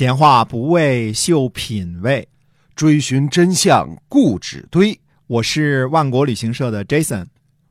闲话不为秀品味，追寻真相固执堆。我是万国旅行社的 Jason，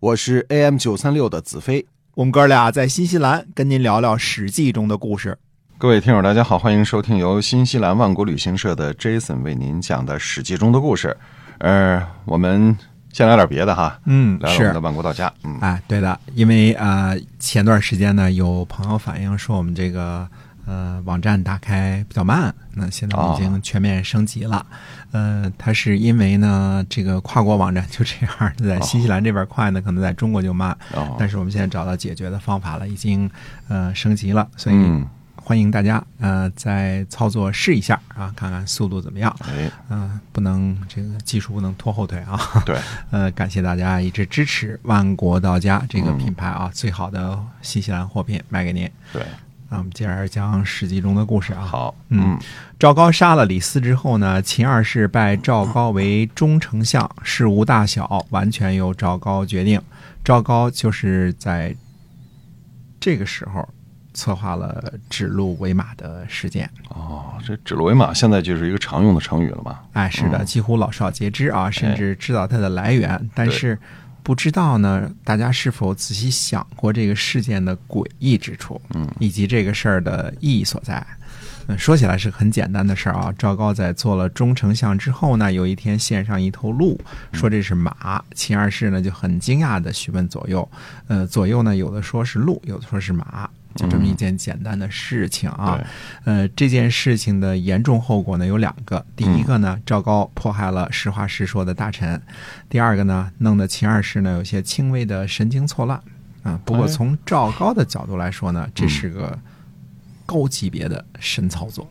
我是 AM 九三六的子飞。我们哥俩在新西兰跟您聊聊《史记》中的故事。各位听友，大家好，欢迎收听由新西兰万国旅行社的 Jason 为您讲的《史记》中的故事。呃，我们先聊点别的哈，嗯，是聊聊我们的万国到家。嗯，哎，对的，因为呃，前段时间呢，有朋友反映说我们这个呃网站打开比较慢，那现在已经全面升级了。呃，它是因为呢，这个跨国网站就这样，在新西兰这边快呢，可能在中国就慢。哦，但是我们现在找到解决的方法了，已经呃升级了，所以嗯，欢迎大家呃再操作试一下啊，看看速度怎么样。哎，嗯、不能这个技术不能拖后腿啊。对，呃，感谢大家一直支持万国到家这个嗯品牌啊，最好的新西兰货品卖给您。对，那我们接着讲《史记》中的故事啊。好，嗯嗯，赵高杀了李斯之后呢，秦二世拜赵高为中丞相，事无大小完全由赵高决定。赵高就是在这个时候策划了指鹿为马的事件。哦，这指鹿为马现在就是一个常用的成语了嘛？哎，是的，嗯几乎老少皆知啊，甚至知道它的来源，但是不知道呢，大家是否仔细想过这个事件的诡异之处，嗯，以及这个事儿的意义所在。嗯，说起来是很简单的事儿啊。赵高在做了中丞相之后呢，有一天献上一头鹿，说这是马。秦二世呢就很惊讶的询问左右，呃，左右呢有的说是鹿，有的说是马，就这么一件简单的事情啊。对，呃，这件事情的严重后果呢有两个，第一个呢，赵高迫害了实话实说的大臣；第二个呢，弄得秦二世呢有些轻微的神经错乱。啊，不过哎从赵高的角度来说呢，这是个高级别的神操作。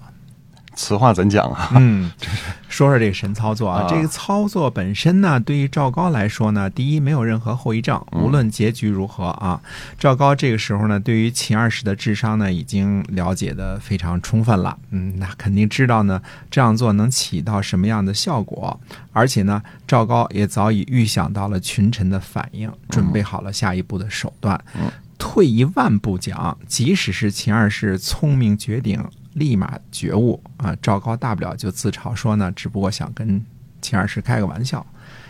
此话怎讲啊？嗯，说说这个神操作啊，啊。这个操作本身呢，对于赵高来说呢，第一没有任何后遗症，嗯。无论结局如何啊，赵高这个时候呢，对于秦二世的智商呢，已经了解的非常充分了，嗯，那肯定知道呢这样做能起到什么样的效果，而且呢，赵高也早已预想到了群臣的反应，准备好了下一步的手段。嗯。退一万步讲，即使是秦二世聪明绝顶，立马觉悟啊，赵高大不了就自嘲说呢，只不过想跟秦二世开个玩笑。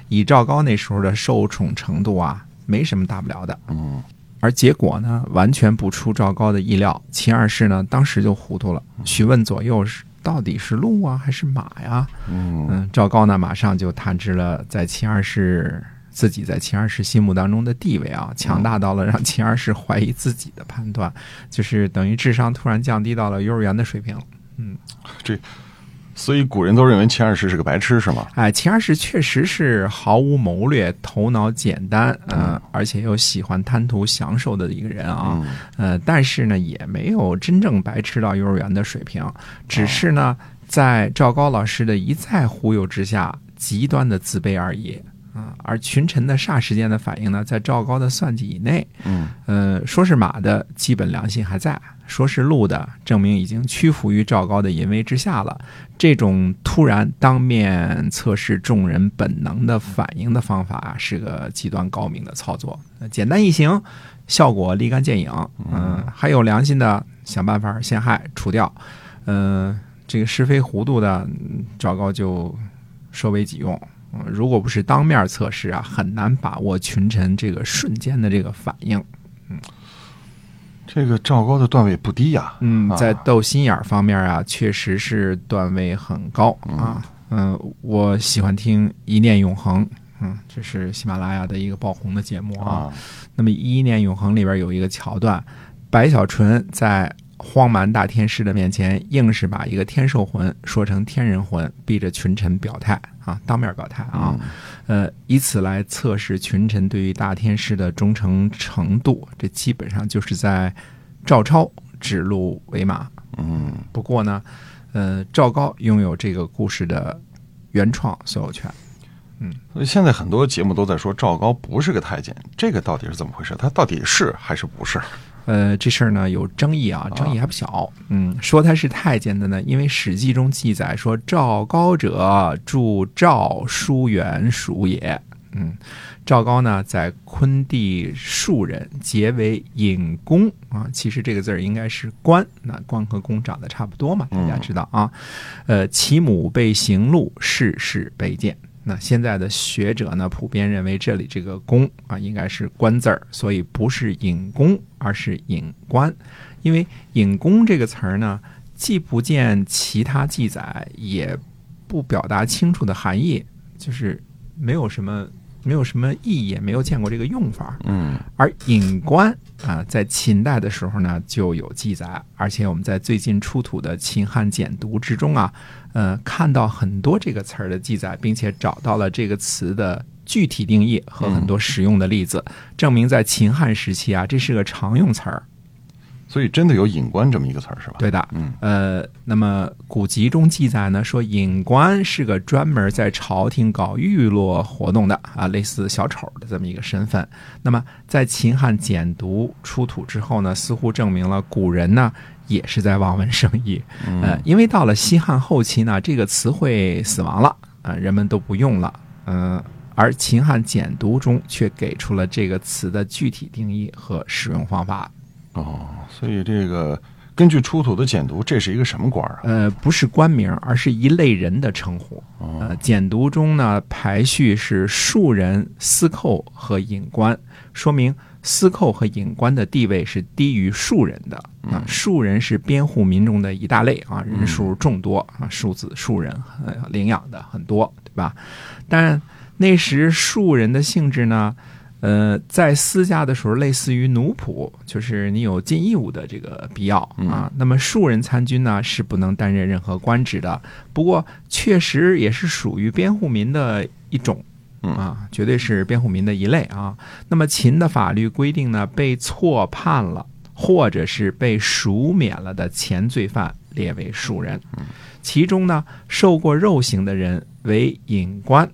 以赵高那时候的受宠程度啊，没什么大不了的。嗯，而结果呢，完全不出赵高的意料。秦二世呢，当时就糊涂了，询问左右是到底是鹿啊还是马呀？嗯，嗯，赵高呢，马上就探知了在秦二世自己在秦二世心目当中的地位啊，强大到了让秦二世怀疑自己的判断，就是等于智商突然降低到了幼儿园的水平。嗯，这所以古人都认为秦二世是个白痴是吗？哎，秦二世确实是毫无谋略、头脑简单，呃，而且又喜欢贪图享受的一个人啊。嗯，呃，但是呢，也没有真正白痴到幼儿园的水平，只是呢，在赵高老师的一再忽悠之下，极端的自卑而已啊。而群臣的霎时间的反应呢，在赵高的算计以内。嗯，呃，说是马的基本良心还在，说是鹿的，证明已经屈服于赵高的淫威之下了。这种突然当面测试众人本能的反应的方法啊，是个极端高明的操作。呃简单易行，效果立竿见影。嗯、还有良心的，想办法陷害除掉。嗯、这个是非糊涂的，嗯赵高就收为己用。嗯，如果不是当面测试啊，很难把握群臣这个瞬间的这个反应。嗯这个赵高的段位不低呀。嗯，啊在斗心眼儿方面啊，确实是段位很高啊。嗯，我喜欢听《一念永恒》，嗯，这是喜马拉雅的一个爆红的节目啊。啊，那么《一念永恒》里边有一个桥段，白小纯在荒蛮大天师的面前，硬是把一个天兽魂说成天人魂，逼着群臣表态啊，当面表态啊。呃，以此来测试群臣对于大天师的忠诚程度。这基本上就是在赵超指鹿为马。嗯，不过呢，呃，赵高拥有这个故事的原创所有权。嗯所以现在很多节目都在说赵高不是个太监，这个到底是怎么回事？他到底是还是不是？呃，这事儿呢有争议啊，争议还不小。嗯，说他是太监的呢，因为《史记》中记载说赵高者，著赵书元属也。嗯，赵高呢在昆地庶人，结为隐公啊。其实这个字儿应该是官，那官和公长得差不多嘛，大家知道啊。呃，其母被行路，世世卑贱。那现在的学者呢，普遍认为这里这个公啊，应该是官字儿，所以不是隐公，而是隐官。因为隐公这个词儿呢，既不见其他记载，也不表达清楚的含义，就是没有什么。没有什么意义，也没有见过这个用法。嗯，而隐官啊，在秦代的时候呢就有记载，而且我们在最近出土的秦汉简牍之中啊，呃，看到很多这个词儿的记载，并且找到了这个词的具体定义和很多实用的例子，证明在秦汉时期啊，这是个常用词儿。所以真的有隐官这么一个词儿是吧？对的，嗯，呃，那么古籍中记载呢，说隐官是个专门在朝廷搞娱乐活动的啊，类似小丑的这么一个身份。那么在秦汉简牍出土之后呢，似乎证明了古人呢也是在望文生义。呃，因为到了西汉后期呢，这个词汇死亡了啊，人们都不用了。嗯，而秦汉简牍中却给出了这个词的具体定义和使用方法。哦，所以这个根据出土的简牍，这是一个什么官啊？呃，不是官名，而是一类人的称呼。呃，简牍中呢排序是庶人、司寇和隐官，说明司寇和隐官的地位是低于庶人的。啊，庶人是编户民众的一大类啊，人数众多啊，庶子庶人领养的很多，对吧？但那时庶人的性质呢？呃，在私家的时候，类似于奴仆，就是你有尽义务的这个必要啊。那么庶人参军呢，是不能担任任何官职的。不过，确实也是属于边户民的一种啊，绝对是边户民的一类啊。那么秦的法律规定呢，被错判了或者是被赎免了的前罪犯列为庶人，其中呢，受过肉刑的人为隐官。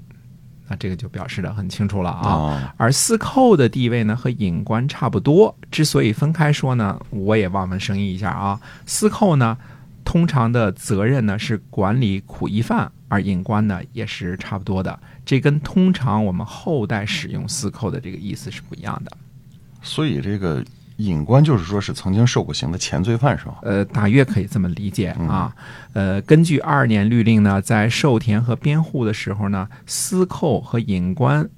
那这个就表示的很清楚了啊，而司寇的地位呢和隐官差不多。之所以分开说呢，我也望文生义一下啊。司寇呢，通常的责任呢是管理苦役犯，而隐官呢也是差不多的。这跟通常我们后代使用司寇的这个意思是不一样的。所以这个。隐官就是说是曾经受过刑的前罪犯是吧？呃，大约可以这么理解啊。呃，根据二年律令呢，在授田和编户的时候呢，私寇和隐官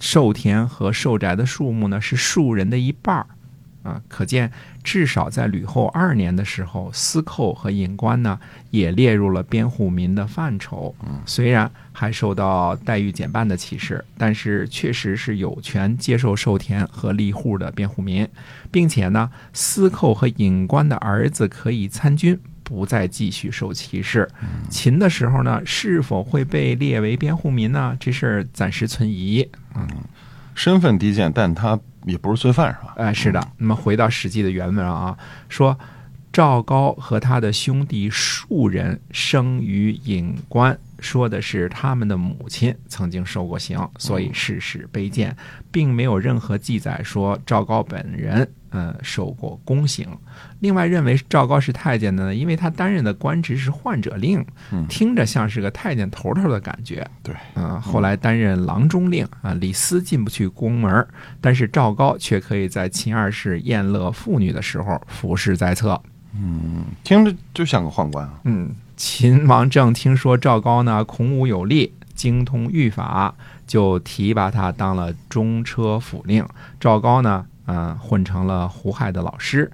授田和授宅的数目呢是庶人的一半儿。啊，可见至少在吕后二年的时候，司寇和尹官呢也列入了编户民的范畴。虽然还受到待遇减半的歧视，但是确实是有权接受授田和立户的编户民，并且呢，司寇和尹官的儿子可以参军，不再继续受歧视。秦的时候呢，是否会被列为编户民呢？这事儿暂时存疑。嗯，身份低贱，但他。也不是罪犯是吧？哎，是的。那么回到《史记》的原文啊，说赵高和他的兄弟数人生于隐官，说的是他们的母亲曾经受过刑，所以世事卑贱，并没有任何记载说赵高本人。嗯，受过宫刑。另外，认为赵高是太监的呢，因为他担任的官职是宦者令，听着像是个太监头头的感觉。对，嗯，后来担任郎中令啊，李斯进不去宫门，但是赵高却可以在秦二世宴乐妇女的时候俯视在侧。嗯，听着就像个宦官啊。嗯，秦王政听说赵高呢孔武有力，精通御法，就提拔他当了中车府令。赵高呢。嗯，混成了胡亥的老师，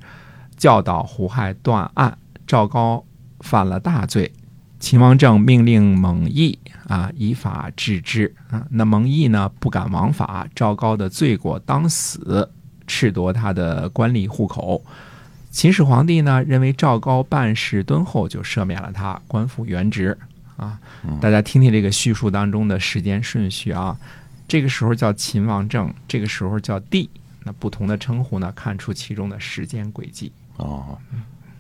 教导胡亥断案。赵高犯了大罪，秦王政命令蒙毅啊，以法治之啊。那蒙毅呢，不敢枉法，赵高的罪过当死，褫夺他的官吏户口。秦始皇帝呢，认为赵高办事敦厚，就赦免了他，官复原职啊。大家听听这个叙述当中的时间顺序啊，这个时候叫秦王政，这个时候叫帝。那不同的称呼呢，看出其中的时间轨迹哦。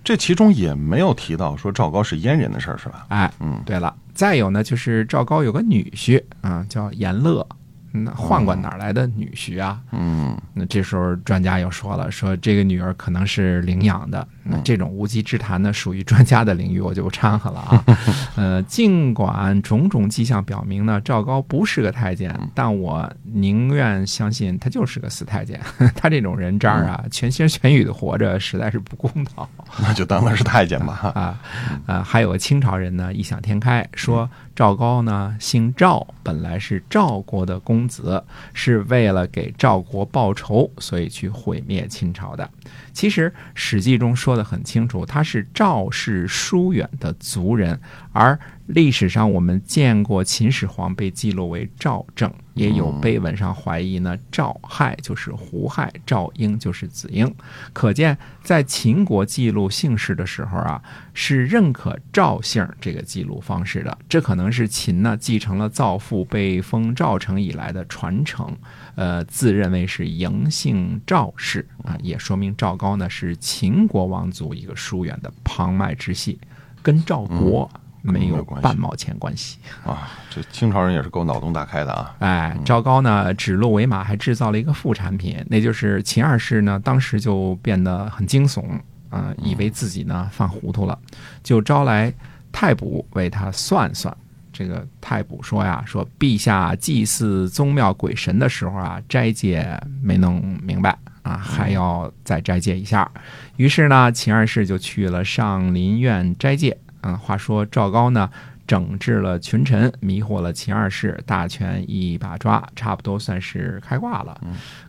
这其中也没有提到说赵高是阉人的事儿，是吧？哎，嗯，对了，再有呢，就是赵高有个女婿啊，叫阎乐。那宦官哪来的女婿啊？嗯那这时候专家又说了，说这个女儿可能是领养的。那这种无稽之谈呢，属于专家的领域，我就不掺和了啊。呃，尽管种种迹象表明呢，赵高不是个太监，但我宁愿相信他就是个死太监。他这种人渣啊，全心全意的活着，实在是不公道。那就当他是太监吧。啊，呃，还有个清朝人呢，异想天开，说赵高呢姓赵，本来是赵国的公公子，是为了给赵国报仇，所以去毁灭秦朝的。其实《史记》中说的很清楚，他是赵氏疏远的族人，而历史上我们见过秦始皇被记录为赵正，也有碑文上怀疑呢，赵亥就是胡亥，赵婴就是子婴。可见，在秦国记录姓氏的时候啊，是认可赵姓这个记录方式的。这可能是秦呢继承了造父被封赵城以来的传承，呃，自认为是嬴姓赵氏啊，也说明赵高呢是秦国王族一个疏远的旁脉支系，跟赵国没有半毛钱关系。啊，这清朝人也是够脑洞大开的啊。哎，赵高呢指鹿为马，还制造了一个副产品，那就是秦二世呢，当时就变得很惊悚啊、以为自己呢犯糊涂了，就招来太卜为他算算。这个太卜说呀，说陛下祭祀宗庙鬼神的时候啊，斋戒没弄明白啊，还要再斋戒一下。于是呢，秦二世就去了上林苑斋戒。嗯，话说赵高呢，整治了群臣，迷惑了秦二世，大权一把抓，差不多算是开挂了。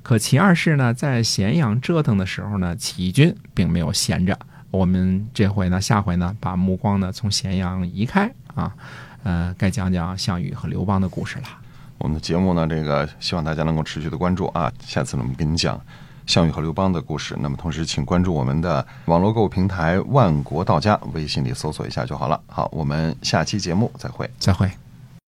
可秦二世呢，在咸阳折腾的时候呢，起义军并没有闲着。我们这回呢，下回呢，把目光呢从咸阳移开啊，呃，该讲讲项羽和刘邦的故事了。我们的节目呢，这个希望大家能够持续的关注啊。下次呢，我们跟你讲项羽和刘邦的故事。那么同时，请关注我们的网络购物平台万国到家，微信里搜索一下就好了。好，我们下期节目再会。再会。